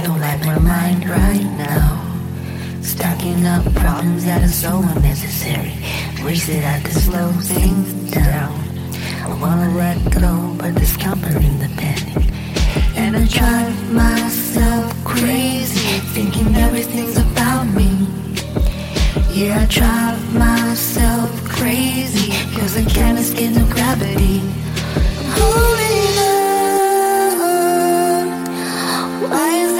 I don't like my mind right now. Stacking up problems that are so unnecessary. Wish that I could slow things down. I wanna let go, but there's comfort in the panic. And I drive myself crazy, thinking everything's about me. Yeah, I drive myself crazy, cause I can't escape the gravity. Holding on, why is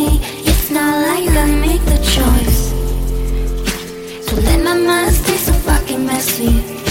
my mind's been so fucking messy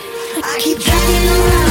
keep dragging around.